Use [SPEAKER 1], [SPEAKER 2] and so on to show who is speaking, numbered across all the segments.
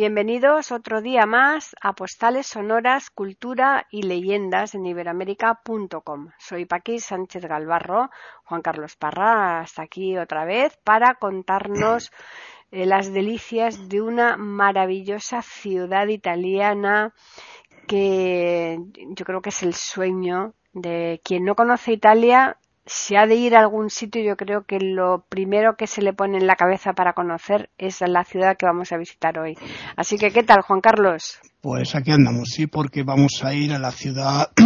[SPEAKER 1] Bienvenidos otro día más a Postales Sonoras, Cultura y Leyendas en iberoamérica.com. Soy Paqui Sánchez Galvarro, Juan Carlos Parra, hasta aquí otra vez para contarnos eh, las delicias de una maravillosa ciudad italiana que yo creo que es el sueño de quien no conoce Italia si ha de ir a algún sitio, yo creo que lo primero que se le pone en la cabeza para conocer es la ciudad que vamos a visitar hoy. Así que, ¿qué tal, Juan Carlos?
[SPEAKER 2] Pues aquí andamos, sí, porque vamos a ir a la ciudad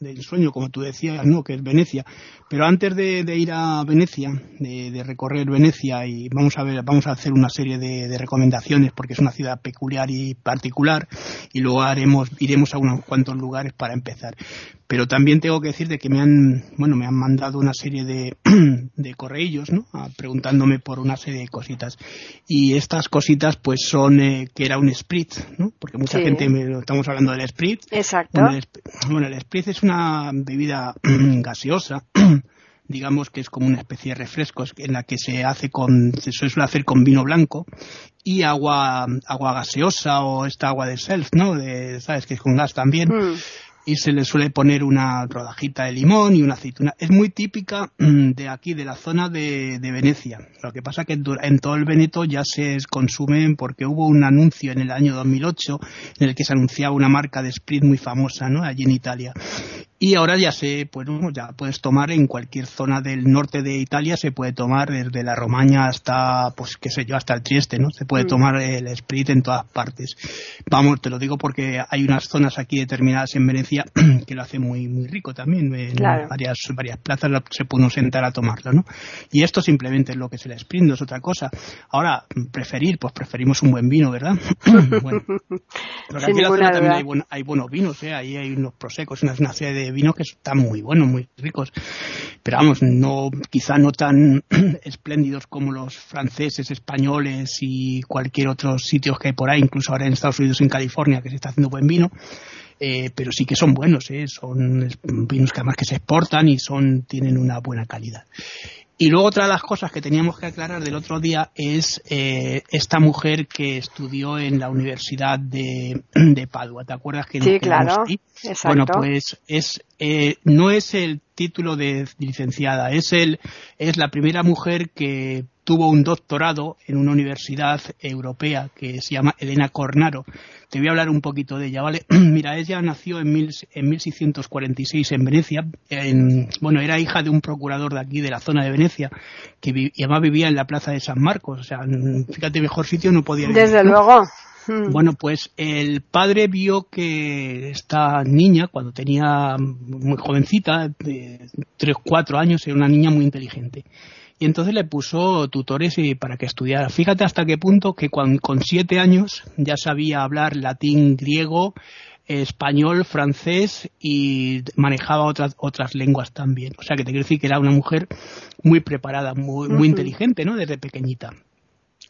[SPEAKER 2] del sueño, como tú decías, ¿no? Que es Venecia. Pero antes de, ir a Venecia, de, recorrer Venecia y vamos a ver, vamos a hacer una serie de, recomendaciones porque es una ciudad peculiar y particular y luego haremos, iremos a unos cuantos lugares para empezar. Pero también tengo que decir de que me han, bueno, me han mandado una serie de, de correillos, ¿no? Ah, preguntándome por una serie de cositas. Y estas cositas, pues son eh, que era un spritz, ¿no? Porque mucha gente, me, estamos hablando del spritz.
[SPEAKER 1] Exacto.
[SPEAKER 2] Bueno el, es una bebida gaseosa digamos que es como una especie de refrescos en la que se hace con se suele hacer con vino blanco y agua agua gaseosa o esta agua de self no de sabes que es con gas también. Mm y se le suele poner una rodajita de limón y una aceituna. Es muy típica mm, de aquí, de la zona de, Venecia. Lo que pasa que en todo el Veneto ya se consumen porque hubo un anuncio en el año 2008 en el que se anunciaba una marca de Sprit muy famosa, ¿no? Allí en Italia. Y ahora ya se, pues, ya puedes tomar en cualquier zona del norte de Italia, se puede tomar desde la Romaña hasta, pues qué sé yo, hasta el Trieste, ¿no? Se puede mm. tomar el Sprit en todas partes. Vamos, te lo digo porque hay unas zonas aquí determinadas en Venecia que lo hacen muy, muy rico también. En varias, varias plazas se puede sentar a tomarlo, ¿no? Y esto simplemente es lo que es el Sprit, no es otra cosa. Ahora, preferir, pues preferimos un buen vino, ¿verdad? bueno. Pero aquí en la zona también hay, hay, buenos vinos, ¿eh? Ahí hay unos prosecos, una, una serie de vinos que están muy buenos, muy ricos. Pero vamos, no, quizá no tan espléndidos como los franceses, españoles y cualquier otro sitio que hay por ahí, incluso ahora en Estados Unidos, en California, que se está haciendo buen vino. Eh, pero sí que son buenos, ¿eh? son vinos que además que se exportan y son tienen una buena calidad. Y luego otra de las cosas que teníamos que aclarar del otro día es eh, esta mujer que estudió en la Universidad de, Padua. ¿Te acuerdas que
[SPEAKER 1] sí, claro.
[SPEAKER 2] Bueno, pues es eh, no es el título de licenciada, es el es la primera mujer que tuvo un doctorado en una universidad europea que se llama Elena Cornaro. Te voy a hablar un poquito de ella, ¿vale? Mira, ella nació en, mil, en 1646 en Venecia. En, bueno, era hija de un procurador de aquí, de la zona de Venecia, que y además vivía en la plaza de San Marcos. O sea, fíjate, mejor sitio no podía vivir.
[SPEAKER 1] Desde luego. Hmm.
[SPEAKER 2] Bueno, pues el padre vio que esta niña, cuando tenía muy jovencita, de 3, 4 años, era una niña muy inteligente y entonces le puso tutores para que estudiara. Fíjate hasta qué punto que con, siete años ya sabía hablar latín, griego, español, francés y manejaba otras otras lenguas también. O sea que te quiero decir que era una mujer muy preparada, muy, muy inteligente, ¿no? Desde pequeñita.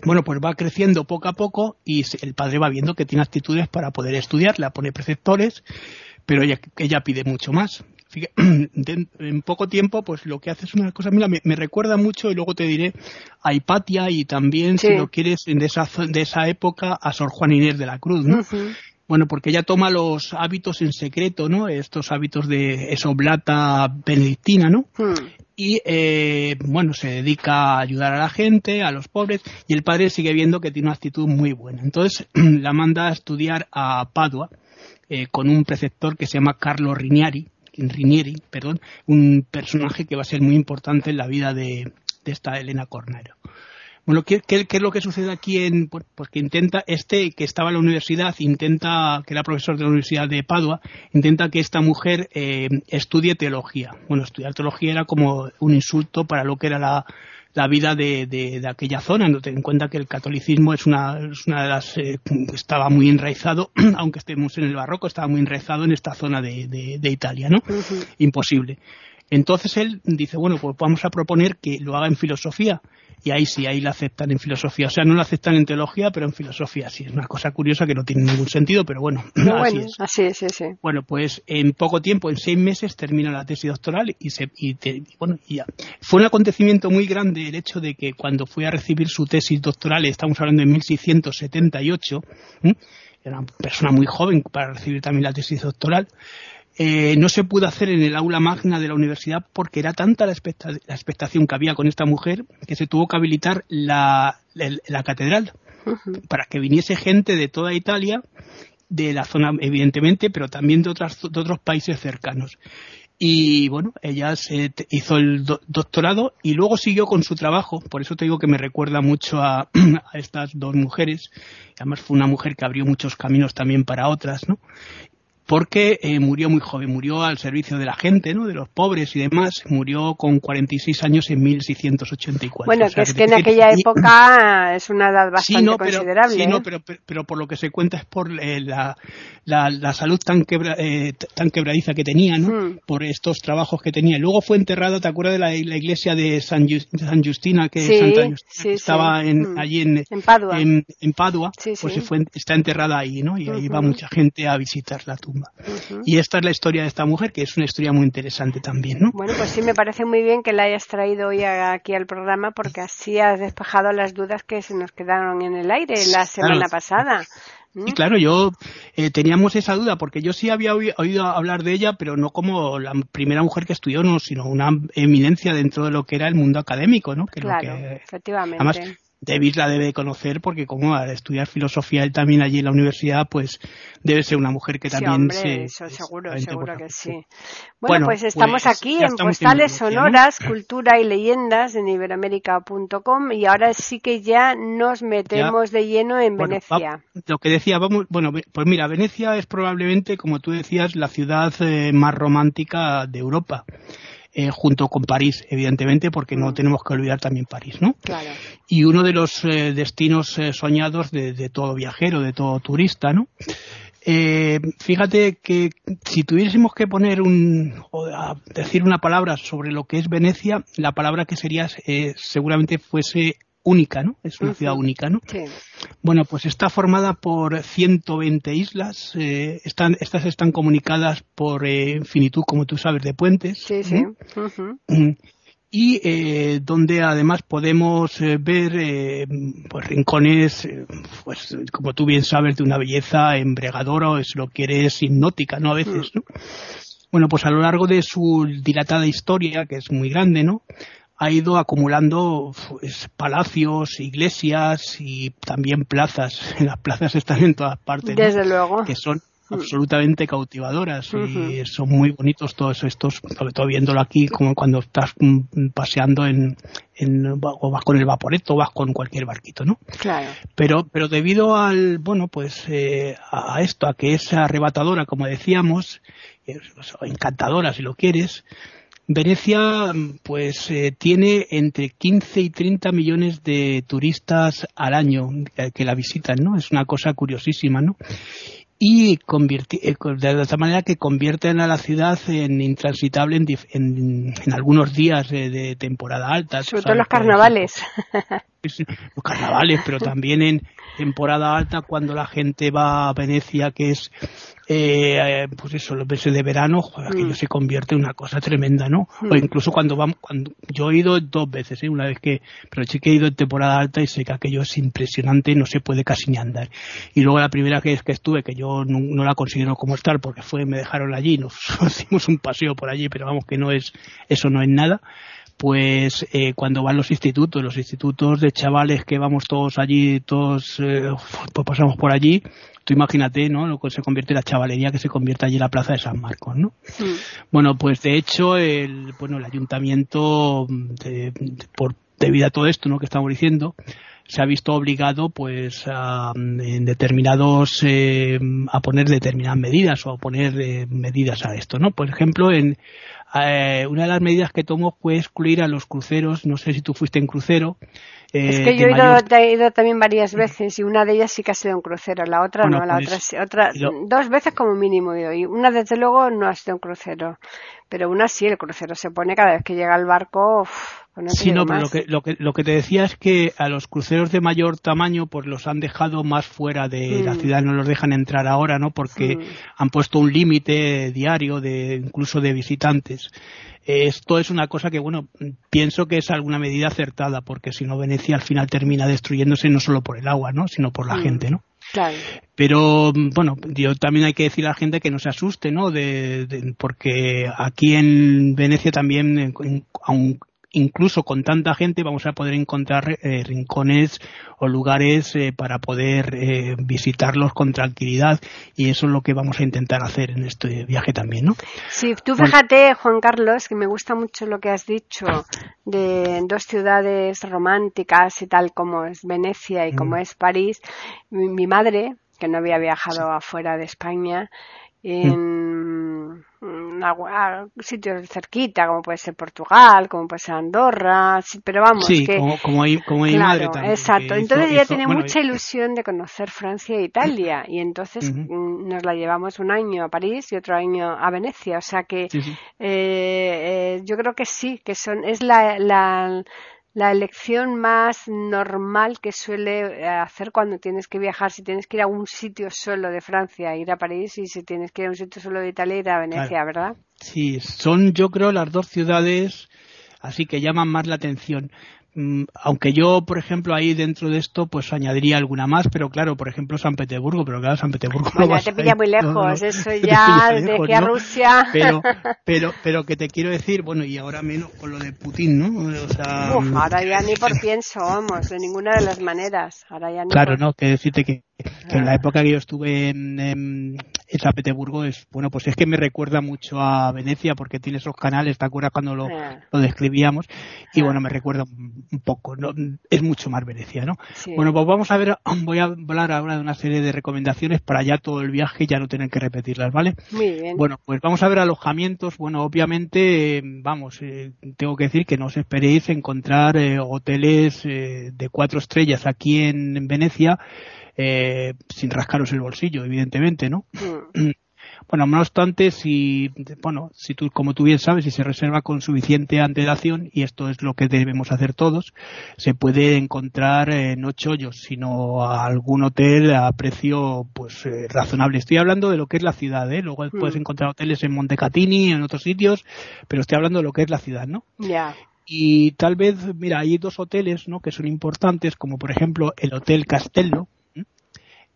[SPEAKER 2] Bueno, pues va creciendo poco a poco y el padre va viendo que tiene actitudes para poder estudiar, le pone preceptores, pero ella, ella pide mucho más. en poco tiempo, pues lo que hace es una cosa, mira, me, recuerda mucho, y luego te diré, a Hipatia y también, si lo quieres, de esa, de esa época, a Sor Juan Inés de la Cruz, ¿no? Bueno, porque ella toma los hábitos en secreto, ¿no? Estos hábitos de esoblata benedictina, ¿no? Hmm. Y, eh, bueno, se dedica a ayudar a la gente, a los pobres, y el padre sigue viendo que tiene una actitud muy buena. Entonces, la manda a estudiar a Padua, eh, con un preceptor que se llama Carlo Rinieri, Rinieri, perdón, un personaje que va a ser muy importante en la vida de, esta Elena Cornero. Bueno, ¿qué, es lo que sucede aquí? En, pues, pues, que intenta, este que estaba en la universidad, intenta, que era profesor de la Universidad de Padua, intenta que esta mujer eh, estudie teología. Bueno, estudiar teología era como un insulto para lo que era la, la vida de, de, aquella zona, no ten en cuenta que el catolicismo es una, es una de las eh, estaba muy enraizado, aunque estemos en el barroco, estaba muy enraizado en esta zona de, de Italia, ¿no? Imposible. Entonces él dice, bueno, pues vamos a proponer que lo haga en filosofía y ahí sí, ahí la aceptan en filosofía. O sea, no la aceptan en teología, pero en filosofía sí. Es una cosa curiosa que no tiene ningún sentido, pero bueno,
[SPEAKER 1] así es. Así es, sí, sí.
[SPEAKER 2] Bueno, pues en poco tiempo, en seis meses, termina la tesis doctoral y, se, y, bueno, y ya. Fue un acontecimiento muy grande el hecho de que cuando fui a recibir su tesis doctoral, estamos hablando de 1678, era una persona muy joven para recibir también la tesis doctoral, eh, no se pudo hacer en el aula magna de la universidad porque era tanta la, expectación que había con esta mujer que se tuvo que habilitar la, catedral para que viniese gente de toda Italia, de la zona evidentemente, pero también de, otras, de otros países cercanos. Y bueno, ella se hizo el doctorado y luego siguió con su trabajo. Por eso te digo que me recuerda mucho a, a, estas dos mujeres. Además fue una mujer que abrió muchos caminos también para otras, ¿no? Porque eh, murió muy joven, murió al servicio de la gente, ¿no? de los pobres y demás, murió con 46 años en 1684.
[SPEAKER 1] Bueno, que es que, en aquella época es una edad bastante considerable.
[SPEAKER 2] Sí,
[SPEAKER 1] no,
[SPEAKER 2] pero, pero, por lo que se cuenta es por eh, la, la, salud tan, eh, tan quebradiza que tenía, ¿no? Hmm. por estos trabajos que tenía. Luego fue enterrada, ¿te acuerdas de la, iglesia de San, San Justina, que, estaba hmm. allí en,
[SPEAKER 1] Padua?
[SPEAKER 2] En, Padua pues se fue, está enterrada ahí, ¿no? y ahí va mucha gente a visitar la tumba. Y esta es la historia de esta mujer, que es una historia muy interesante también, ¿no?
[SPEAKER 1] Bueno, pues sí, me parece muy bien que la hayas traído hoy aquí al programa, porque así has despejado las dudas que se nos quedaron en el aire la semana pasada.
[SPEAKER 2] Y claro, yo eh, teníamos esa duda porque yo sí había oído hablar de ella, pero no como la primera mujer que estudió, no, sino una eminencia dentro de lo que era el mundo académico, ¿no?
[SPEAKER 1] claro, efectivamente.
[SPEAKER 2] David la debe conocer porque como al estudiar filosofía él también allí en la universidad, pues debe ser una mujer que también
[SPEAKER 1] se... Eso seguro, seguro que sí. Bueno, pues estamos pues aquí en Postales Sonoras, Cultura y Leyendas en iberoamérica.com y ahora sí que ya nos metemos de lleno en Venecia.
[SPEAKER 2] lo que decía, vamos, bueno, pues mira, Venecia es probablemente, como tú decías, la ciudad eh, más romántica de Europa. Eh, junto con París, evidentemente, porque no mm. tenemos que olvidar también París, ¿no?
[SPEAKER 1] Claro.
[SPEAKER 2] Y uno de los eh, destinos eh, soñados de, todo viajero, de todo turista, ¿no? fíjate que si tuviésemos que poner un, o decir una palabra sobre lo que es Venecia, la palabra que sería seguramente fuese única, ¿no? Es una ciudad única, ¿no?
[SPEAKER 1] Sí.
[SPEAKER 2] Bueno, pues está formada por 120 islas. Eh, están, estas están comunicadas por eh, infinitud, como tú sabes, de puentes.
[SPEAKER 1] Sí, sí.
[SPEAKER 2] Mm. Y eh, donde además podemos ver pues, rincones, pues como tú bien sabes, de una belleza embregadora o es lo que eres hipnótica, ¿no? A veces, mm. ¿no? Bueno, pues a lo largo de su dilatada historia, que es muy grande, ¿no? Ha ido acumulando pues, palacios, iglesias y también plazas. Las plazas están en todas partes.
[SPEAKER 1] Desde luego.
[SPEAKER 2] Que son mm. absolutamente cautivadoras y son muy bonitos todos estos, sobre todo viéndolo aquí como cuando estás mm, paseando en, en o vas con el vaporeto o vas con cualquier barquito, ¿no?
[SPEAKER 1] Claro.
[SPEAKER 2] Pero, pero debido al, bueno, pues eh, a esto, a que es arrebatadora, como decíamos, encantadora si lo quieres, Venecia, pues, eh, tiene entre 15 y 30 millones de turistas al año que, la visitan, ¿no? Es una cosa curiosísima, ¿no? y eh, de tal manera que convierten a la ciudad en intransitable en, algunos días de, temporada alta.
[SPEAKER 1] Sobre todo los carnavales.
[SPEAKER 2] Los carnavales, pero también en temporada alta cuando la gente va a Venecia, que es eh, pues eso, los meses de verano, aquello mm. se convierte en una cosa tremenda, ¿no? O mm. incluso cuando vamos, cuando yo he ido dos veces, ¿eh? una vez que, pero sí que he ido en temporada alta y sé que aquello es impresionante, no se puede casi ni andar. Y luego la primera vez que estuve, que yo no, la considero como estar, porque fue, me dejaron allí, nos hicimos un paseo por allí, pero vamos que no es, eso no es nada pues eh, cuando van los institutos, los institutos de chavales que vamos todos allí, todos eh, pues pasamos por allí, tú imagínate, ¿no? Lo que se convierte en la chavalería que se convierte allí en la plaza de San Marcos, ¿no? Bueno, pues de hecho, el, bueno, el ayuntamiento, por, debido a todo esto, ¿no? Que estamos diciendo, se ha visto obligado pues a, en determinados eh, a poner determinadas medidas o a poner eh, medidas a esto no por ejemplo en eh, una de las medidas que tomó fue excluir a los cruceros no sé si tú fuiste en crucero
[SPEAKER 1] es que yo he ido, también varias veces y una de ellas sí que ha sido un crucero, la otra no, la pues, otra, otra dos veces como mínimo he ido y una desde luego no ha sido un crucero, pero una sí, el crucero se pone cada vez que llega el barco.
[SPEAKER 2] Pues sí, no, pero lo que, lo, que, lo que te decía es que a los cruceros de mayor tamaño pues los han dejado más fuera de la mm. ciudad, no los dejan entrar ahora, ¿no? Porque mm. han puesto un límite diario de incluso de visitantes. Esto es una cosa que, bueno, pienso que es alguna medida acertada, porque si no Venecia al final termina destruyéndose no solo por el agua, ¿no? Sino por la mm. gente, ¿no?
[SPEAKER 1] Claro.
[SPEAKER 2] Pero bueno, yo también hay que decir a la gente que no se asuste, ¿no? De, porque aquí en Venecia también, aun, incluso con tanta gente vamos a poder encontrar eh, rincones o lugares eh, para poder eh, visitarlos con tranquilidad y eso es lo que vamos a intentar hacer en este viaje también, ¿no?
[SPEAKER 1] Sí, tú fíjate, Juan Carlos, que me gusta mucho lo que has dicho de dos ciudades románticas y tal como es Venecia y como mm. es París. Mi, madre, que no había viajado afuera de España, en sitios cerquita, como puede ser Portugal, como puede ser Andorra, pero vamos.
[SPEAKER 2] Sí,
[SPEAKER 1] que,
[SPEAKER 2] como, como, hay, como madre también.
[SPEAKER 1] Exacto, entonces ella tiene mucha ilusión de conocer Francia e Italia y entonces mm, nos la llevamos un año a París y otro año a Venecia, o sea que eh, eh, yo creo que sí, que son es la, la la elección más normal que suele eh, hacer cuando tienes que viajar, si tienes que ir a un sitio solo de Francia, ir a París, y si tienes que ir a un sitio solo de Italia, ir a Venecia, ¿verdad?
[SPEAKER 2] Sí, son yo creo las dos ciudades así que llaman más la atención. Mm, aunque yo, por ejemplo, ahí dentro de esto, pues añadiría alguna más, pero claro, por ejemplo, San Petersburgo, pero claro, San Petersburgo
[SPEAKER 1] no te pilla muy lejos, eso ya, de que a Rusia.
[SPEAKER 2] Pero, pero, pero que te quiero decir, bueno, y ahora menos con lo de Putin, ¿no? O sea,
[SPEAKER 1] Uf, ahora ya ni por pienso, vamos, de ninguna de las maneras. Ahora ya ni
[SPEAKER 2] claro, no, que decirte que, que en la época que yo estuve en, en San Petersburgo es, bueno, pues es que me recuerda mucho a Venecia porque tiene esos canales, ¿te acuerdas cuando lo, lo describíamos? Y bueno, me recuerda un poco, ¿no? es mucho más Venecia, ¿no? Bueno, pues vamos a ver, voy a hablar ahora de una serie de recomendaciones para ya todo el viaje y ya no tener que repetirlas, ¿vale?
[SPEAKER 1] Muy bien.
[SPEAKER 2] Bueno, pues vamos a ver alojamientos, bueno, obviamente, vamos, eh, tengo que decir que no os esperéis encontrar eh, hoteles eh, de cuatro estrellas aquí en Venecia, eh, sin rascaros el bolsillo, evidentemente, ¿no? Mm. Bueno, no obstante, si, bueno, si tú, como tú bien sabes, si se reserva con suficiente antelación, y esto es lo que debemos hacer todos, se puede encontrar eh, no chollos, sino algún hotel a precio, pues, eh, razonable. Estoy hablando de lo que es la ciudad, ¿eh? Luego mm. puedes encontrar hoteles en Montecatini, en otros sitios, pero estoy hablando de lo que es la ciudad, ¿no?
[SPEAKER 1] Ya.
[SPEAKER 2] Y tal vez, mira, hay dos hoteles, ¿no? Que son importantes, como por ejemplo el Hotel Castello,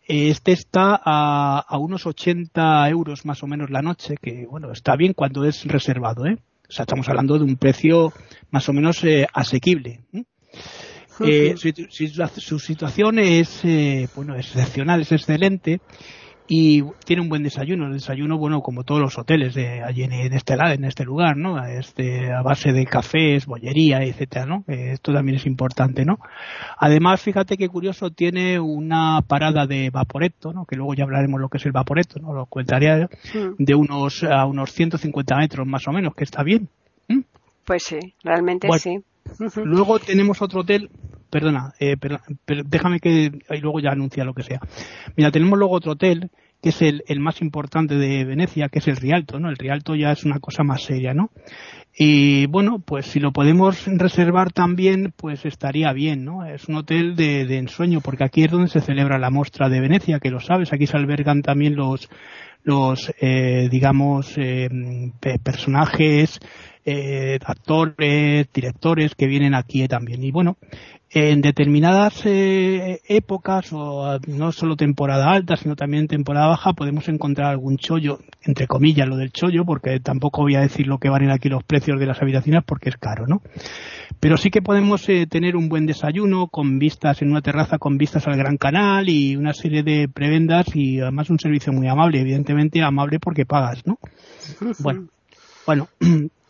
[SPEAKER 2] este está a, a, unos 80 euros más o menos la noche, que bueno, está bien cuando es reservado, ¿eh? O sea, estamos hablando de un precio más o menos eh, asequible. Eh, su, su, situación es, eh, bueno, excepcional, es excelente y tiene un buen desayuno. El desayuno, bueno, como todos los hoteles de allí en, este lado, en este lugar, ¿no? Este, a base de cafés, bollería, etcétera, ¿no? Eh, esto también es importante, ¿no? Además, fíjate qué curioso, tiene una parada de vaporeto, ¿no? Que luego ya hablaremos lo que es el vaporeto, ¿no? Lo contaría mm. de unos, a unos 150 metros más o menos, que está bien.
[SPEAKER 1] Pues sí, realmente sí.
[SPEAKER 2] Luego tenemos otro hotel perdona, eh, pero, déjame que y luego ya anuncia lo que sea. Mira, tenemos luego otro hotel que es el, el, más importante de Venecia, que es el Rialto, ¿no? El Rialto ya es una cosa más seria, ¿no? Y bueno, pues si lo podemos reservar también, pues estaría bien, ¿no? Es un hotel de, de ensueño, porque aquí es donde se celebra la muestra de Venecia, que lo sabes, aquí se albergan también los, los eh, digamos, eh, personajes, eh, actores, directores que vienen aquí también. Y bueno, en determinadas eh, épocas, o no solo temporada alta, sino también temporada baja, podemos encontrar algún chollo, entre comillas lo del chollo, porque tampoco voy a decir lo que valen aquí los precios de las habitaciones porque es caro, ¿no? Pero sí que podemos eh, tener un buen desayuno con vistas en una terraza con vistas al Gran Canal y una serie de prebendas y además un servicio muy amable, evidentemente amable porque pagas, ¿no? Bueno, bueno,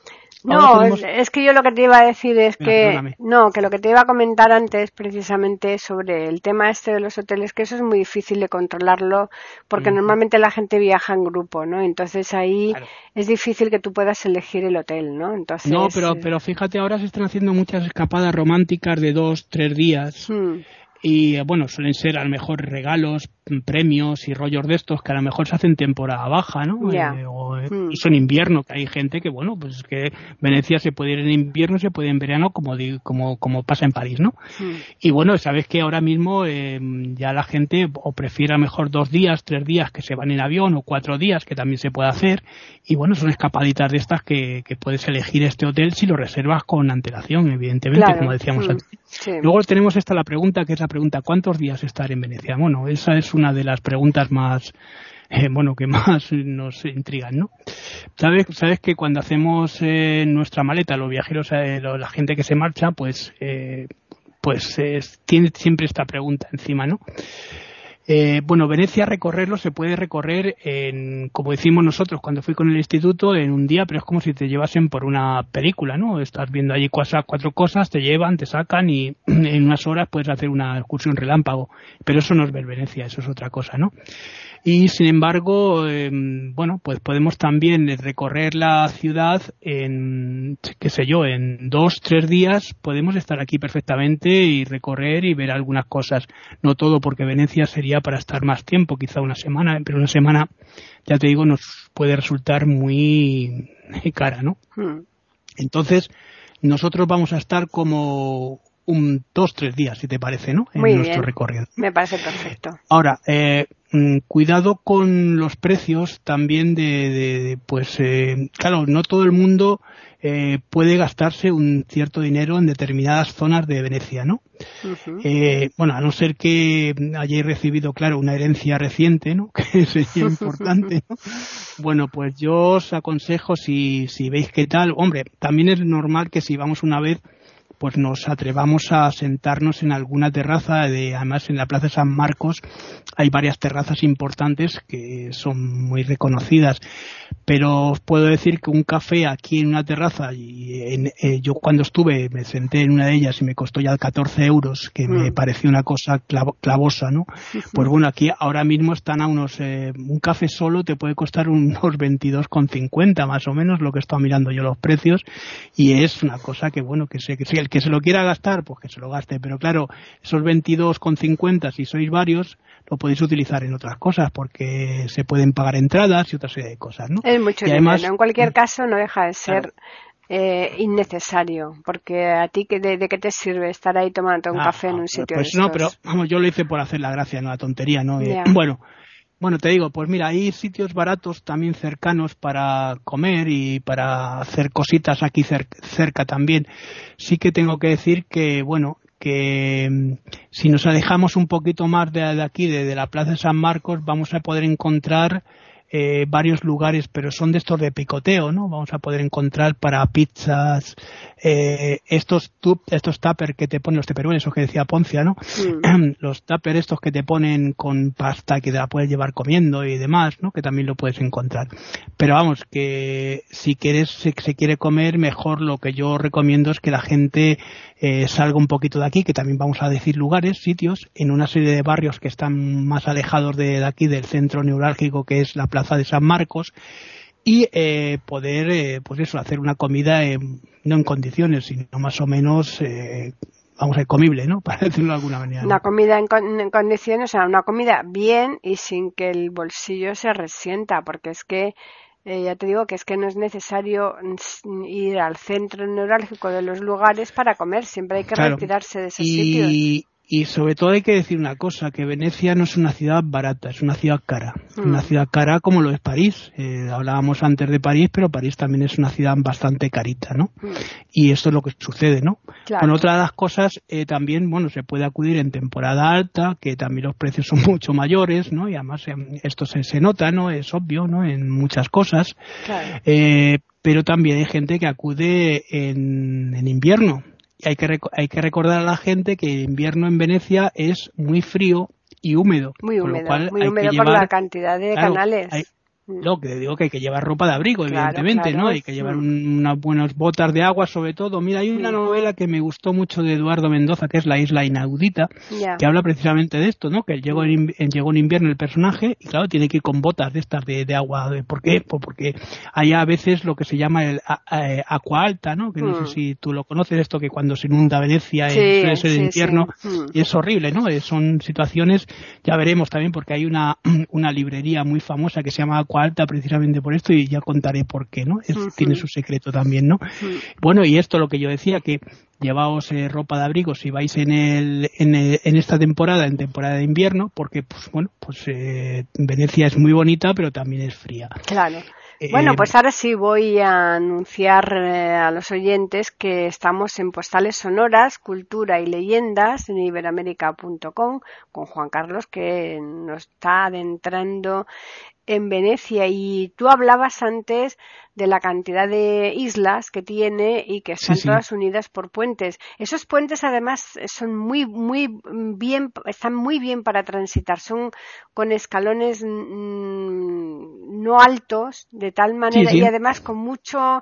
[SPEAKER 1] no, es, que yo lo que te iba a decir es que no, que lo que te iba a comentar antes precisamente sobre el tema este de los hoteles, que eso es muy difícil de controlarlo porque normalmente la gente viaja en grupo, ¿no? Entonces ahí es difícil que tú puedas elegir el hotel, ¿no? Entonces
[SPEAKER 2] No, pero pero fíjate ahora se están haciendo muchas escapadas románticas de dos, tres días. Hmm y bueno, suelen ser a lo mejor regalos, premios y rollos de estos que a lo mejor se hacen temporada baja, ¿no? Eh, o eh, hmm. incluso en invierno, que hay gente que, bueno, pues es que Venecia se puede ir en invierno, se puede ir en verano, como, como, como pasa en París, ¿no? Hmm. Y bueno, sabes que ahora mismo eh, ya la gente o prefiere a lo mejor dos días, tres días que se van en avión o cuatro días, que también se puede hacer. Y bueno, son escapaditas de estas que, que puedes elegir este hotel si lo reservas con antelación, evidentemente, como decíamos hmm. antes. Luego tenemos esta la pregunta, que es la pregunta, ¿cuántos días estar en Venecia? Bueno, esa es una de las preguntas más, eh, bueno, que más nos intrigan, ¿no? Sabes, sabes que cuando hacemos eh, nuestra maleta, los viajeros, eh, la gente que se marcha, pues, pues tiene siempre esta pregunta encima, ¿no? Eh, bueno, Venecia recorrerlo se puede recorrer en, como decimos nosotros cuando fui con el instituto, en un día, pero es como si te llevasen por una película, ¿no? Estás viendo allí cuatro, cuatro cosas, te llevan, te sacan y en unas horas puedes hacer una excursión relámpago. Pero eso no es ver Venecia, eso es otra cosa, ¿no? Y sin embargo, em, bueno, pues podemos también recorrer la ciudad en, qué sé yo, en dos, tres días podemos estar aquí perfectamente y recorrer y ver algunas cosas. No todo porque Venecia sería para estar más tiempo, quizá una semana, pero una semana, ya te digo, nos puede resultar muy cara, ¿no? Hmm. Entonces, nosotros vamos a estar como un dos, tres días, si te parece, ¿no?
[SPEAKER 1] En nuestro recorrido. Me parece perfecto.
[SPEAKER 2] Ahora, eh, mm, cuidado con los precios también de, pues, eh, claro, no todo el mundo eh, puede gastarse un cierto dinero en determinadas zonas de Venecia, ¿no? bueno, a no ser que hayáis recibido, claro, una herencia reciente, ¿no? Que sería importante, ¿no? Bueno, pues yo os aconsejo si, si veis qué tal, hombre, también es normal que si vamos una vez pues nos atrevamos a sentarnos en alguna terraza de además en la Plaza San Marcos hay varias terrazas importantes que son muy reconocidas. Pero os puedo decir que un café aquí en una terraza y eh, yo cuando estuve me senté en una de ellas y me costó ya 14 euros que me mm. pareció una cosa clavosa no pues bueno aquí ahora mismo están a unos eh, un café solo te puede costar unos 22,50 más o menos lo que he estado mirando yo los precios y es una cosa que bueno que sé que si el que se lo quiera gastar, pues que se lo gaste. Pero claro, esos 22,50, si sois varios, lo podéis utilizar en otras cosas, porque se pueden pagar entradas y otra serie de cosas, ¿no?
[SPEAKER 1] Es mucho y además, En cualquier mm. caso, no deja de ser eh, innecesario, porque a ti, de, ¿de qué te sirve estar ahí tomando un ah, café en un sitio
[SPEAKER 2] Pues no, pero vamos, yo lo hice por hacer la gracia, no la tontería, ¿no? bueno, bueno, te digo, pues mira, hay sitios baratos también cercanos para comer y para hacer cositas aquí cerca también. Sí que tengo que decir que, bueno, que mm, si nos alejamos un poquito más de, aquí, de, la Plaza de San Marcos, vamos a poder encontrar eh, varios lugares, pero son de estos de picoteo, ¿no? Vamos a poder encontrar para pizzas, eh, estos tup, estos tupper que te ponen los teperones, esos que decía Poncia, ¿no? Mm. los tupper estos que te ponen con pasta que te la puedes llevar comiendo y demás, ¿no? Que también lo puedes encontrar. Pero vamos, que si quieres, si se quiere comer, mejor lo que yo recomiendo es que la gente eh, salga un poquito de aquí, que también vamos a decir lugares, sitios, en una serie de barrios que están más alejados de, de aquí, del centro neurálgico que es la Plaza de San Marcos, y eh, poder, eh, pues eso, hacer una comida no en condiciones, sino más o menos, eh, vamos a comible, ¿no? Para decirlo de alguna manera.
[SPEAKER 1] Una comida en, condiciones, o sea, una comida bien y sin que el bolsillo se resienta, porque es que ya te digo que es que no es necesario ir al centro neurálgico de los lugares para comer, siempre hay que retirarse de esos sitios.
[SPEAKER 2] Y sobre todo hay que decir una cosa, que Venecia no es una ciudad barata, es una ciudad cara. Una mm. ciudad cara como lo es París. Eh, hablábamos antes de París, pero París también es una ciudad bastante carita, ¿no? Mm. Y esto es lo que sucede, ¿no? Con otra de las cosas, eh, también, bueno, se puede acudir en temporada alta, que también los precios son mucho mayores, ¿no? Y además em, esto se, se, nota, ¿no? Es obvio, ¿no? En muchas cosas. Eh, pero también hay gente que acude en, en invierno hay que, hay que recordar a la gente que el invierno en Venecia es muy frío y húmedo.
[SPEAKER 1] Muy húmedo, muy húmedo por la cantidad de canales.
[SPEAKER 2] Lo que digo que hay que llevar ropa de abrigo, evidentemente, ¿no? Hay que llevar unas buenas botas de agua, sobre todo. Mira, hay una novela que me gustó mucho de Eduardo Mendoza, que es La Isla Inaudita, que habla precisamente de esto, ¿no? Que llegó en, llegó en invierno el personaje y, claro, tiene que ir con botas de estas de, agua. ¿Por qué? Pues porque hay a veces lo que se llama el agua alta, ¿no? Que no sé si tú lo conoces, esto que cuando se inunda Venecia es el invierno y es horrible, ¿no? Son situaciones, ya veremos también, porque hay una, una librería muy famosa que se llama Aqua Precisamente por esto y ya contaré por qué, ¿no? Tiene su secreto también, ¿no? Bueno, y esto lo que yo decía, que llevaos eh, ropa de abrigo si vais en, el, en, en, esta temporada, en temporada de invierno, porque, pues bueno, pues eh, Venecia es muy bonita, pero también es fría.
[SPEAKER 1] Claro. Bueno, eh, pues ahora sí voy a anunciar eh, a los oyentes que estamos en Postales Sonoras, Cultura y Leyendas en iberamérica.com con Juan Carlos que nos está adentrando en Venecia y tú hablabas antes de la cantidad de islas que tiene y que están todas unidas por puentes. Esos puentes además son muy muy bien están muy bien para transitar, son con escalones mm, no altos de tal manera y además con mucho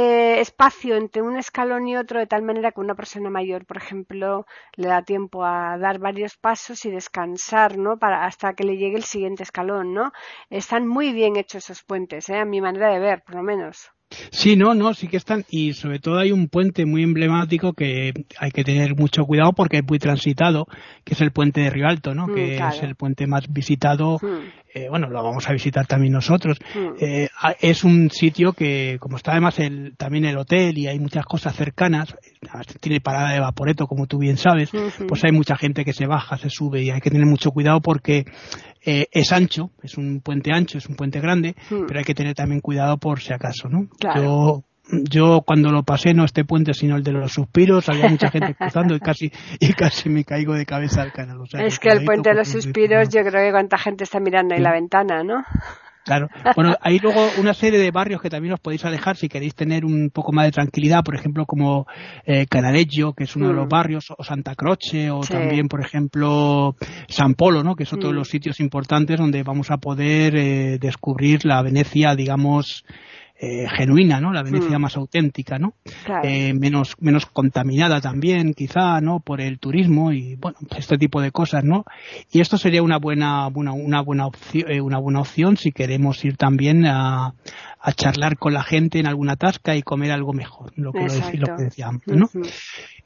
[SPEAKER 1] eh, espacio entre un escalón y otro de tal manera que una persona mayor, por ejemplo, le da tiempo a dar varios pasos y descansar, ¿no? Para hasta que le llegue el siguiente escalón, ¿no? Están muy bien hechos esos puentes, ¿eh? A mi manera de ver, por lo menos.
[SPEAKER 2] Sí, no, no, sí que están. Y sobre todo hay un puente muy emblemático que hay que tener mucho cuidado porque es muy transitado, que es el puente de Rialto, ¿no? Mm, que es el puente más visitado. Mm. Eh, bueno, lo vamos a visitar también nosotros. Mm. Eh, es un sitio que, como está además el, también el hotel y hay muchas cosas cercanas, tiene parada de vaporeto, como tú bien sabes, pues hay mucha gente que se baja, se sube y hay que tener mucho cuidado porque eh, es ancho, es un puente ancho, es un puente grande, hmm. pero hay que tener también cuidado por si acaso, ¿no? Yo yo cuando lo pasé no este puente sino el de los suspiros había mucha gente cruzando y casi y casi me caigo de cabeza al canal
[SPEAKER 1] es que el puente de los suspiros yo creo que cuánta gente está mirando ahí la ventana no
[SPEAKER 2] Claro. Bueno, hay luego una serie de barrios que también os podéis alejar si queréis tener un poco más de tranquilidad, por ejemplo, como eh, Canareggio, que es uno de los mm. barrios, o Santa Croce, o también, por ejemplo, San Polo, ¿no? Que son todos mm. los sitios importantes donde vamos a poder eh, descubrir la Venecia, digamos, eh, genuina, ¿no? La Venecia mm. más auténtica, ¿no? Eh, menos, menos contaminada también, quizá, ¿no? Por el turismo y, bueno, este tipo de cosas, ¿no? Y esto sería una buena, una, una buena opción, eh, una buena opción si queremos ir también a, a charlar con la gente en alguna tasca y comer algo mejor, lo que, lo, que decíamos, ¿no?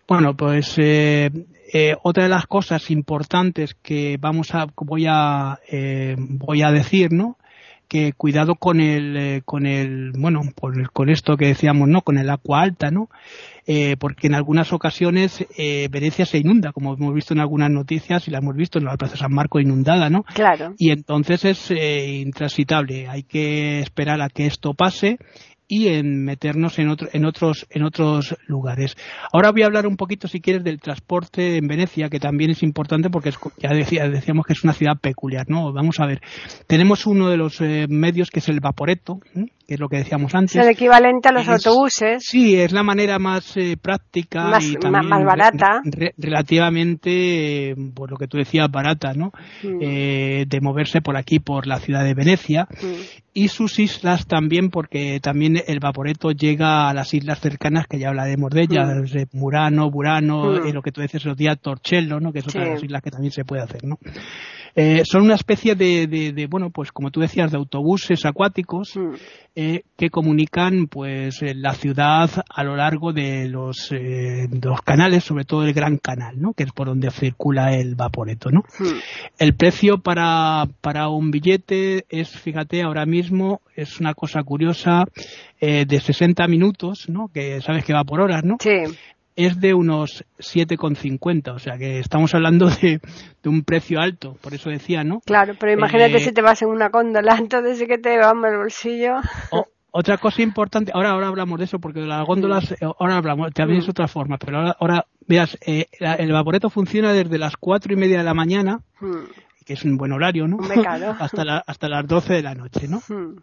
[SPEAKER 2] Bueno, pues eh, eh, otra de las cosas importantes que vamos a voy a eh, voy a decir, ¿no? Que cuidado con el, eh, con el, bueno, con, esto que decíamos, ¿no? Con el agua alta, ¿no? Eh, porque en algunas ocasiones eh, Venecia se inunda, como hemos visto en algunas noticias y la hemos visto en la Plaza San Marco inundada, ¿no?
[SPEAKER 1] Claro.
[SPEAKER 2] Y entonces es intransitable. Hay que esperar a que esto pase y en meternos en, otro, en, otros, en otros lugares. Ahora voy a hablar un poquito, si quieres, del transporte en Venecia, que también es importante porque ya decía, decíamos que es una ciudad peculiar, ¿no? Vamos a ver. Tenemos uno de los eh, medios que es el Vaporetto, que es lo que decíamos antes.
[SPEAKER 1] Es el equivalente a los autobuses.
[SPEAKER 2] Sí, es la manera más eh, práctica y también
[SPEAKER 1] más barata.
[SPEAKER 2] relativamente, por lo que tú decías, barata, ¿no? Mm. Eh, de moverse por aquí, por la ciudad de Venecia. Mm. Y sus islas también, porque también el Vaporetto llega a las islas cercanas, que ya hablaremos de ellas, mm. Murano, Burano, y lo que tú dices los días Torcello, ¿no? Que es otra de las islas que también se puede hacer, ¿no? Eh, son una especie de, de, bueno, pues como tú decías, de autobuses acuáticos mm. eh, que comunican pues la ciudad a lo largo de los, eh, los canales, sobre todo el Gran Canal, ¿no? Que es por donde circula el vaporeto, ¿no? Mm. El precio para, para un billete es, fíjate, ahora mismo es una cosa curiosa, eh, de 60 minutos, ¿no? Que sabes que va por horas, ¿no?
[SPEAKER 1] Sí
[SPEAKER 2] es de unos 7,50, o sea que estamos hablando de, un precio alto, por eso decía, ¿no?
[SPEAKER 1] Claro, pero imagínate eh, si te vas en una cóndola, entonces que te va el bolsillo.
[SPEAKER 2] otra cosa importante, ahora ahora hablamos de eso, porque las góndolas, eh, ahora hablamos, también es mm. otra forma, pero ahora, ahora veas, eh, el vaporeto funciona desde las cuatro y media de la mañana, mm. que es un buen horario, ¿no? hasta, hasta las 12 de la noche, ¿no? Mm.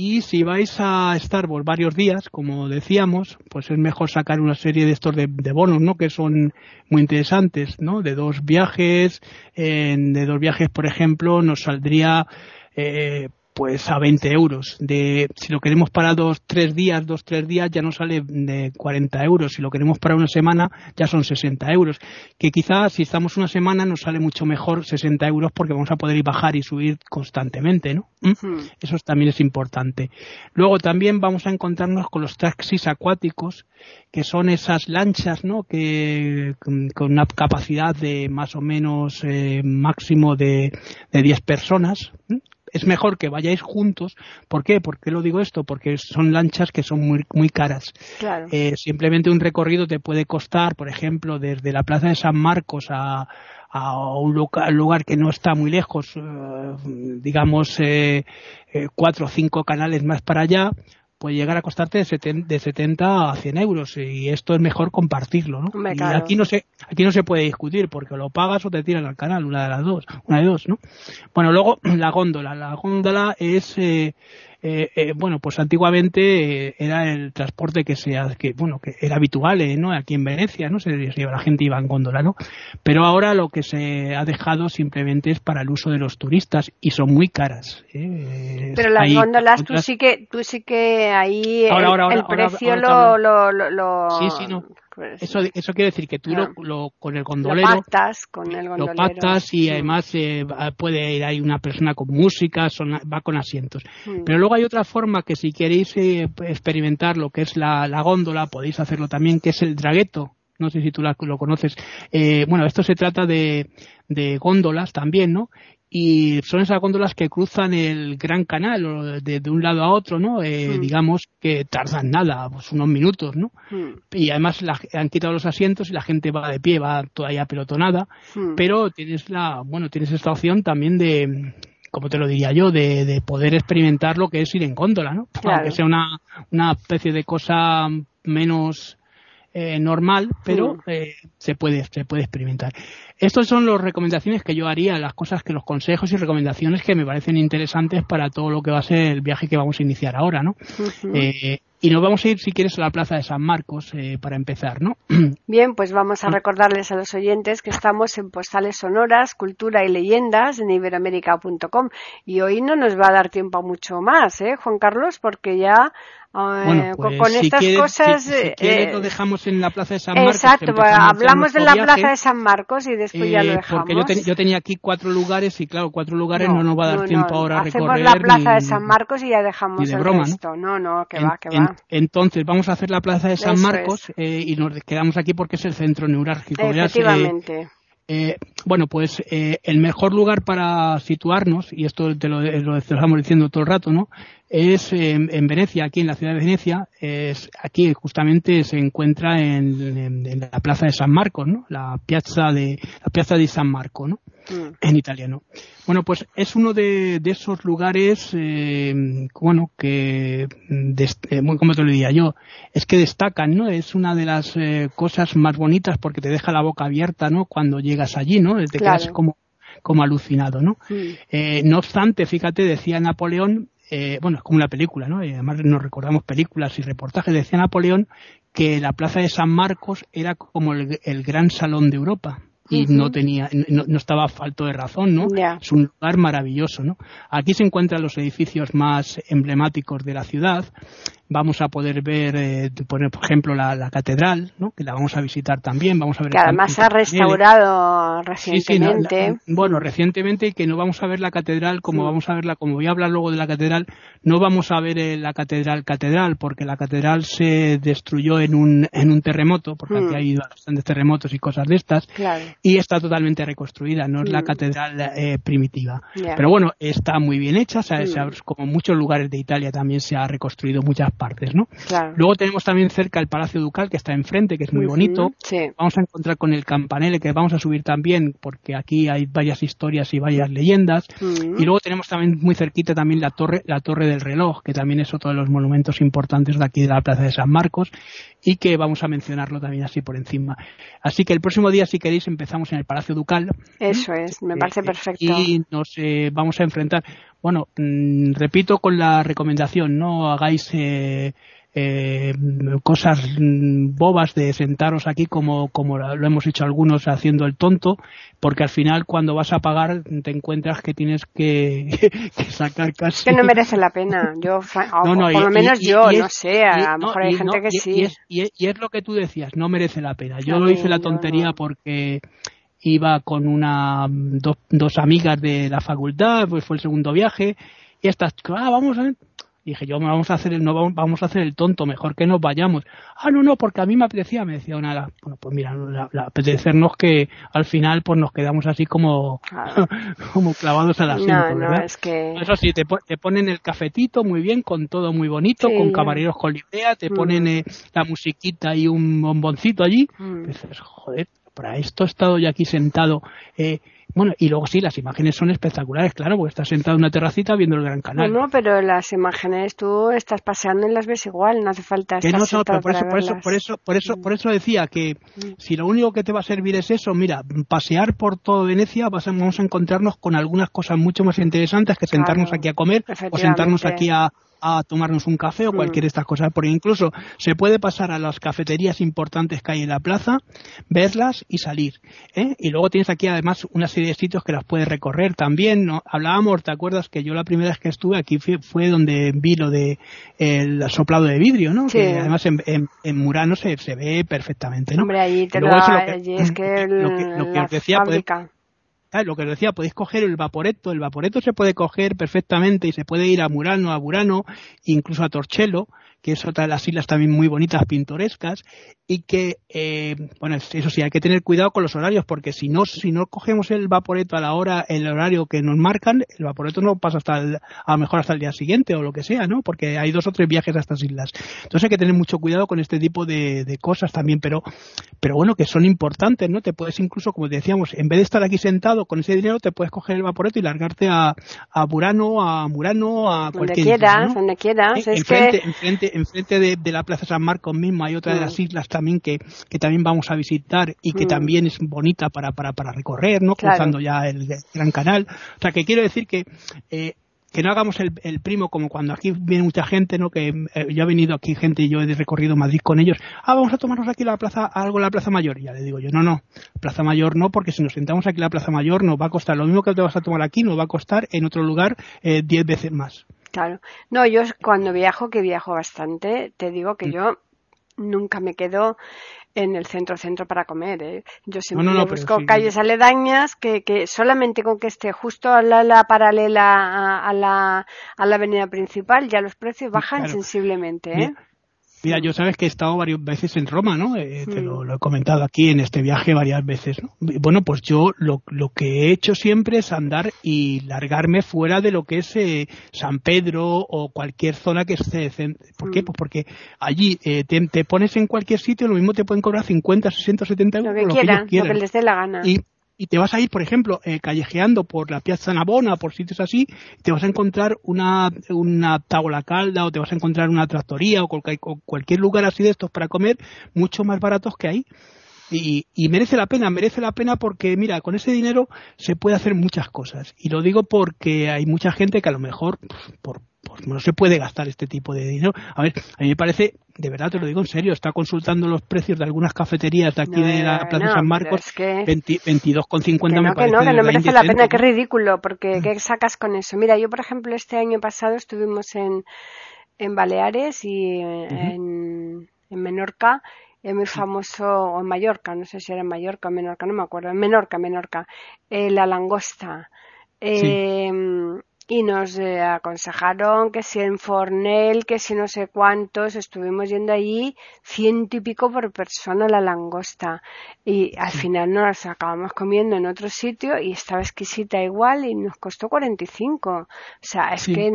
[SPEAKER 2] Y si vais a estar por varios días, como decíamos, pues es mejor sacar una serie de estos de, bonos, ¿no? Que son muy interesantes, ¿no? De dos viajes, de dos viajes, por ejemplo, nos saldría, eh, pues a 20 euros. De, si lo queremos para dos, tres días, dos, tres días, ya nos sale de 40 euros. Si lo queremos para una semana, ya son 60 euros. Que quizás si estamos una semana nos sale mucho mejor 60 euros porque vamos a poder ir bajar y subir constantemente, ¿no? ¿Mm? Eso también es importante. Luego también vamos a encontrarnos con los taxis acuáticos, que son esas lanchas, ¿no? Que con una capacidad de más o menos eh, máximo de, de 10 personas, es mejor que vayáis juntos. ¿Por qué? ¿Por qué lo digo esto? Porque son lanchas que son muy, muy caras. Eh, simplemente un recorrido te puede costar, por ejemplo, desde la Plaza de San Marcos a, un lugar, que no está muy lejos, eh, digamos, eh, cuatro o cinco canales más para allá, puede llegar a costarte de 70, a 100 euros y esto es mejor compartirlo, ¿no? y aquí no se aquí no se puede discutir porque lo pagas o te tiran al canal, una de las dos, una de dos, ¿no? Bueno, luego la góndola, la góndola es eh, eh, eh, bueno, pues antiguamente eh, era el transporte que se que bueno que era habitual, ¿no? Aquí en Venecia, ¿no? Se, la gente iba en góndola, ¿no? Pero ahora lo que se ha dejado simplemente es para el uso de los turistas y son muy caras.
[SPEAKER 1] Pero las góndolas tú sí que tú sí que ahí el, precio lo, lo, lo,
[SPEAKER 2] sí, sí, no pues, eso, eso quiere decir que tú lo, con el gondolero.
[SPEAKER 1] Lo pactas con el gondolero.
[SPEAKER 2] Lo pactas y además eh, puede ir ahí una persona con música, va con asientos. Pero luego hay otra forma que si queréis eh, experimentar lo que es la, góndola, podéis hacerlo también, que es el dragueto no sé si tú lo conoces. Eh, bueno, esto se trata de, de góndolas también, ¿no? Y son esas góndolas que cruzan el Gran Canal de, de un lado a otro, ¿no? Eh, hmm. Digamos que tardan nada, pues unos minutos, ¿no? Hmm. Y además la, han quitado los asientos y la gente va de pie, va todavía pelotonada, hmm. pero tienes la, bueno, tienes esta opción también de, como te lo diría yo, de, de poder experimentar lo que es ir en góndola, ¿no? Aunque sea una, una especie de cosa menos eh, normal, pero eh, se puede se puede experimentar. Estas son las recomendaciones que yo haría, las cosas que los consejos y recomendaciones que me parecen interesantes para todo lo que va a ser el viaje que vamos a iniciar ahora, ¿no? Eh, y nos vamos a ir, si quieres, a la Plaza de San Marcos eh, para empezar, ¿no?
[SPEAKER 1] Bien, pues vamos a recordarles a los oyentes que estamos en Postales Sonoras, Cultura y Leyendas en iberoamérica.com. Y hoy no nos va a dar tiempo a mucho más, ¿eh, Juan Carlos? Porque ya
[SPEAKER 2] bueno, pues con estas cosas. Si, eh, lo dejamos en la Plaza de San Marcos.
[SPEAKER 1] Exacto, hablamos de la Plaza de San Marcos y después ya lo dejamos.
[SPEAKER 2] Eh, porque yo, tenía aquí cuatro lugares y, claro, cuatro lugares no, nos va a dar tiempo ahora a recorrer.
[SPEAKER 1] Hacemos la Plaza de San Marcos y ya dejamos el resto. ¿no? no, que va, que va.
[SPEAKER 2] entonces, vamos a hacer la Plaza de San Marcos eh, y nos quedamos aquí porque es el centro neurálgico.
[SPEAKER 1] Efectivamente.
[SPEAKER 2] Eh, bueno, pues eh, el mejor lugar para situarnos, y esto te lo, estamos diciendo todo el rato, ¿no? Es en Venecia, aquí en la ciudad de Venecia, es aquí justamente se encuentra en, la plaza de San Marcos, ¿no? La piazza de la piazza de San Marco, ¿no? Mm. En italiano. Bueno, pues es uno de, esos lugares, eh, bueno, que, eh, como te lo diría yo, es que destacan, ¿no? Es una de las eh, cosas más bonitas porque te deja la boca abierta, ¿no? Cuando llegas allí, ¿no? Te quedas como, como alucinado, ¿no? no obstante, fíjate, decía Napoleón, bueno, es como una película, ¿no? Y además nos recordamos películas y reportajes, decía Napoleón que la plaza de San Marcos era como el gran salón de Europa y no tenía, no, estaba falto de razón, ¿no? Es un lugar maravilloso, ¿no? Aquí se encuentran los edificios más emblemáticos de la ciudad vamos a poder ver, eh, por ejemplo, la, catedral, ¿no? que la vamos a visitar también. Vamos a ver
[SPEAKER 1] que además se ha restaurado recientemente.
[SPEAKER 2] bueno, recientemente y que no vamos a ver la catedral como vamos a verla, como voy a hablar luego de la catedral, no vamos a ver eh, la catedral catedral, porque la catedral se destruyó en un, en un terremoto, porque aquí mm. ha habido bastantes terremotos y cosas de estas, y está totalmente reconstruida, no es la mm. catedral eh, primitiva. Pero bueno, está muy bien hecha, mm. como muchos lugares de Italia también se ha reconstruido muchas partes, ¿no? Luego tenemos también cerca el Palacio Ducal, que está enfrente, que es muy bonito. Vamos a encontrar con el campanile, que vamos a subir también, porque aquí hay varias historias y varias leyendas. Y luego tenemos también muy cerquita también la torre, la torre del reloj, que también es otro de los monumentos importantes de aquí de la Plaza de San Marcos, y que vamos a mencionarlo también así por encima. Así que el próximo día, si queréis, empezamos en el Palacio Ducal.
[SPEAKER 1] Eso es, me parece perfecto.
[SPEAKER 2] Y nos eh, vamos a enfrentar bueno, mm, repito con la recomendación, no hagáis eh, eh, cosas bobas de sentaros aquí como, como lo hemos hecho algunos haciendo el tonto, porque al final cuando vas a pagar te encuentras que tienes que, sacar casi...
[SPEAKER 1] Que no merece la pena, yo, por lo menos yo, no sé, a lo mejor hay gente que sí.
[SPEAKER 2] y es, lo que tú decías, no merece la pena. Yo lo hice la tontería porque iba con una dos, dos amigas de la facultad, pues fue el segundo viaje, y estas, ah, vamos a dije yo vamos a hacer el no vamos a hacer el tonto mejor que nos vayamos ah no no porque a mí me apetecía me decía una bueno pues mira la, apetecernos que al final pues nos quedamos así como como clavados al asiento
[SPEAKER 1] no, no, es que...
[SPEAKER 2] eso sí te, te, ponen el cafetito muy bien con todo muy bonito con camareros con idea te ponen mm. eh, la musiquita y un bomboncito allí. Mm. dices joder para esto he estado yo aquí sentado. Eh, bueno, y luego sí, las imágenes son espectaculares, claro, porque estás sentado en una terracita viendo el Gran Canal.
[SPEAKER 1] No, pero las imágenes tú estás paseando y las ves igual, no hace falta estar no,
[SPEAKER 2] por eso, por eso, por eso, por eso, por eso decía que mm. si lo único que te va a servir es eso, mira, pasear por todo Venecia, vamos a encontrarnos con algunas cosas mucho más interesantes que sentarnos aquí a comer o sentarnos aquí a, a tomarnos un café o cualquier mm. de estas cosas, porque incluso se puede pasar a las cafeterías importantes que hay en la plaza, verlas y salir. ¿eh? Y luego tienes aquí además una serie de sitios que las puedes recorrer también. ¿no? Hablábamos, ¿te acuerdas que yo la primera vez que estuve aquí fue, donde vi lo de el soplado de vidrio, ¿no? Que además en, en, Murano se, se ve perfectamente, ¿no?
[SPEAKER 1] Hombre, allí te lo, es que, lo que, decía,
[SPEAKER 2] lo que decía, podéis coger el vaporeto, el vaporeto se puede coger perfectamente y se puede ir a Murano, a Burano, incluso a Torcello, que es otra de las islas también muy bonitas, pintorescas, y que, eh, bueno, eso sí, hay que tener cuidado con los horarios, porque si no, si no cogemos el vaporeto a la hora, el horario que nos marcan, el vaporeto no pasa hasta a lo mejor hasta el día siguiente o lo que sea, ¿no? Porque hay dos o tres viajes a estas islas. Entonces hay que tener mucho cuidado con este tipo de, de cosas también, pero, pero bueno, que son importantes, ¿no? Te puedes incluso, como decíamos, en vez de estar aquí sentado con ese dinero, te puedes coger el vaporeto y largarte a, a Burano, a Murano, a cualquier
[SPEAKER 1] donde quieras, donde quieras.
[SPEAKER 2] Enfrente, enfrente, enfrente de, la Plaza San Marcos mismo hay otra de las mm. islas también que, que también vamos a visitar y que mm. también es bonita para, para, para recorrer, ¿no? Cruzando ya el, Gran Canal. O sea, que quiero decir que eh, que no hagamos el, el, primo como cuando aquí viene mucha gente, ¿no? Que eh, yo he venido aquí gente y yo he recorrido Madrid con ellos. Ah, vamos a tomarnos aquí la plaza, algo en la Plaza Mayor. Y ya le digo yo, no, no, Plaza Mayor no, porque si nos sentamos aquí en la Plaza Mayor nos va a costar lo mismo que te vas a tomar aquí, nos va a costar en otro lugar eh, diez veces más.
[SPEAKER 1] Claro. No, yo cuando viajo, que viajo bastante, te digo que mm. yo nunca me quedo en el centro centro para comer. ¿eh? Yo siempre busco calles aledañas que, que solamente con que esté justo a la, paralela a, la, a la avenida principal ya los precios bajan sensiblemente. ¿eh?
[SPEAKER 2] Mira, yo sabes que he estado varias veces en Roma, ¿no? Eh, te lo, he comentado aquí en este viaje varias veces, ¿no? Bueno, pues yo lo, lo que he hecho siempre es andar y largarme fuera de lo que es eh, San Pedro o cualquier zona que esté. ¿Por qué? Mm. Pues porque allí eh, te, pones en cualquier sitio, lo mismo te pueden cobrar 50, 60, 70 euros.
[SPEAKER 1] Lo que, quieran, lo que les dé la gana
[SPEAKER 2] y te vas a ir, por ejemplo, eh, callejeando por la Piazza Navona, por sitios así, te vas a encontrar una, una tabla calda o te vas a encontrar una tractoría o, cualquier lugar así de estos para comer mucho más baratos que hay. Y, y, merece la pena, merece la pena porque, mira, con ese dinero se puede hacer muchas cosas. Y lo digo porque hay mucha gente que a lo mejor, por, pues no se puede gastar este tipo de dinero. A ver, a mí me parece, de verdad te lo digo en serio, está consultando los precios de algunas cafeterías de aquí de la Plaza San Marcos, es que... 22,50 me parece.
[SPEAKER 1] Que no, que no merece la pena, qué ridículo, porque ¿qué sacas con eso? Mira, yo por ejemplo este año pasado estuvimos en, en Baleares y en, en Menorca es muy famoso, o en Mallorca, no sé si era en Mallorca o Menorca, no me acuerdo, en Menorca, Menorca, eh, la langosta. Eh, y nos eh, aconsejaron que si en Fornel, que si no sé cuántos, estuvimos yendo allí ciento y pico por persona la langosta y al final nos la acabamos comiendo en otro sitio y estaba exquisita igual y nos costó 45. O sea, es que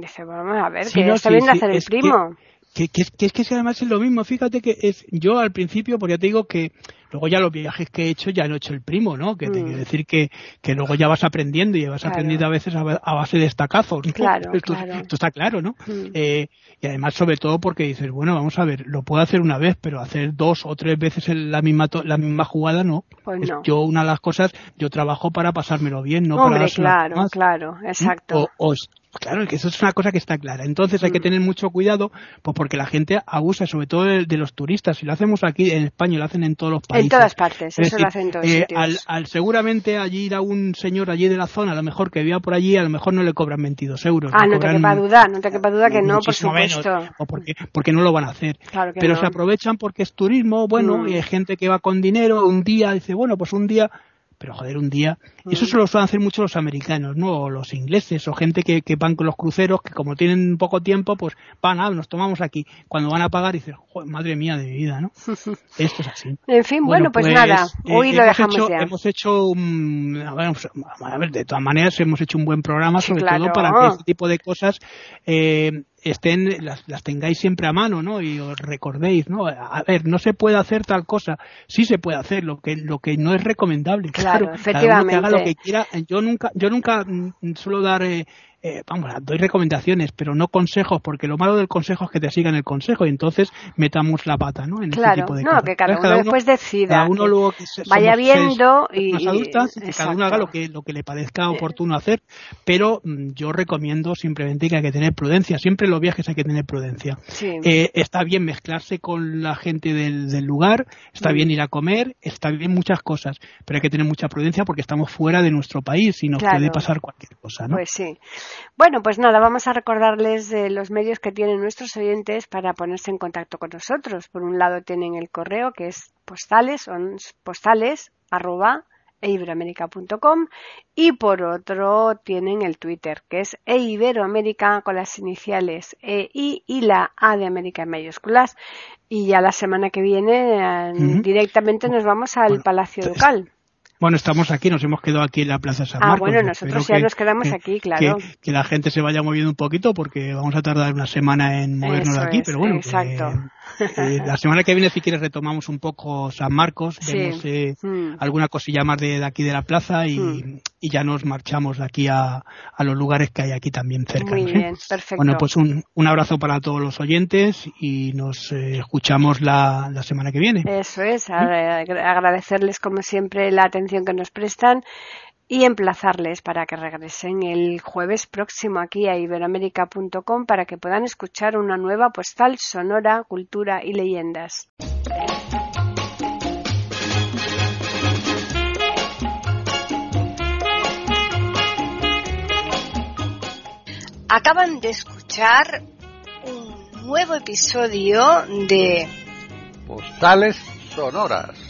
[SPEAKER 1] dice, vamos a ver, que está bien hacer el primo
[SPEAKER 2] que, que, que, es que además es lo mismo. Fíjate que es, yo al principio, porque ya te digo que luego ya los viajes que he hecho ya no he hecho el primo, ¿no? Que te mm. quiero decir que, que luego ya vas aprendiendo y vas aprendiendo a veces a, base de estacazos.
[SPEAKER 1] Claro,
[SPEAKER 2] esto, esto, está claro, ¿no? Mm. Eh, y además sobre todo porque dices, bueno, vamos a ver, lo puedo hacer una vez, pero hacer dos o tres veces la misma la misma jugada no.
[SPEAKER 1] Pues no.
[SPEAKER 2] Yo una de las cosas, yo trabajo para pasármelo bien, no
[SPEAKER 1] Hombre,
[SPEAKER 2] para
[SPEAKER 1] claro, claro, exacto.
[SPEAKER 2] O, Claro, que eso es una cosa que está clara. Entonces hay que tener mucho cuidado, pues porque la gente abusa, sobre todo de, los turistas. Si lo hacemos aquí en España, lo hacen en todos los países.
[SPEAKER 1] En todas partes, eso lo hacen todos eh,
[SPEAKER 2] al, seguramente allí ir a un señor allí de la zona, a lo mejor que viva por allí, a lo mejor no le cobran 22 euros.
[SPEAKER 1] Ah, no te quepa duda, no te quepa duda que no, por supuesto.
[SPEAKER 2] o porque, porque no lo van a hacer. Pero se aprovechan porque es turismo, bueno, mm. y hay gente que va con dinero, un día, dice, bueno, pues un día pero joder, un día, eso mm. se lo suelen hacer mucho los americanos, ¿no? O los ingleses, o gente que, que van con los cruceros, que como tienen poco tiempo, pues van, a, nos tomamos aquí. Cuando van a pagar, dicen, joder, madre mía de mi vida, ¿no? Esto es así.
[SPEAKER 1] En fin, bueno, pues, nada, eh, hoy lo dejamos
[SPEAKER 2] hecho,
[SPEAKER 1] ya.
[SPEAKER 2] Hemos hecho, un, a, ver, de todas maneras, hemos hecho un buen programa, sobre todo para que este tipo de cosas eh, estén, las, las, tengáis siempre a mano, ¿no? Y os recordéis, ¿no? A ver, no se puede hacer tal cosa, sí se puede hacer, lo que, lo que no es recomendable.
[SPEAKER 1] Claro, efectivamente.
[SPEAKER 2] haga lo que quiera. Yo nunca, yo nunca mm, suelo dar eh, eh, vamos, doy recomendaciones, pero no consejos, porque lo malo del consejo es que te sigan el consejo y entonces metamos la pata, ¿no?
[SPEAKER 1] En claro, tipo de no, que cada uno, después decida. Cada uno luego que vaya viendo y,
[SPEAKER 2] adultas, que cada uno haga lo que, lo que le parezca oportuno hacer, pero mm, yo recomiendo simplemente que hay que tener prudencia, siempre en los viajes hay que tener prudencia. Eh, está bien mezclarse con la gente del, del lugar, está mm. bien ir a comer, está bien muchas cosas, pero hay que tener mucha prudencia porque estamos fuera de nuestro país y nos puede pasar cualquier cosa, ¿no?
[SPEAKER 1] Pues sí. Bueno, pues nada, vamos a recordarles los medios que tienen nuestros oyentes para ponerse en contacto con nosotros. Por un lado tienen el correo que es postales, son postales arroba eiberoamerica.com y por otro tienen el Twitter que es eiberoamerica con las iniciales EI y la A de América en mayúsculas y ya la semana que viene eh, directamente nos vamos al Palacio Ducal.
[SPEAKER 2] Bueno, estamos aquí, nos hemos quedado aquí en la Plaza San Marcos.
[SPEAKER 1] Ah, bueno, nosotros ya nos quedamos aquí, claro.
[SPEAKER 2] Que, la gente se vaya moviendo un poquito porque vamos a tardar una semana en movernos de aquí, pero bueno.
[SPEAKER 1] Exacto.
[SPEAKER 2] Eh, la semana que viene, si quieres, retomamos un poco San Marcos, vemos eh, hmm. alguna cosilla más de, aquí de la plaza hmm. y, ya nos marchamos de aquí a, los lugares que hay aquí también cerca.
[SPEAKER 1] Muy bien, perfecto.
[SPEAKER 2] Bueno, pues un, un, abrazo para todos los oyentes y nos eh, escuchamos la, la, semana que viene.
[SPEAKER 1] Eso es, agradecerles como siempre la atención que nos prestan y emplazarles para que regresen el jueves próximo aquí a iberoamérica.com para que puedan escuchar una nueva postal sonora, cultura y leyendas. Acaban de escuchar un nuevo episodio de
[SPEAKER 3] Postales Sonoras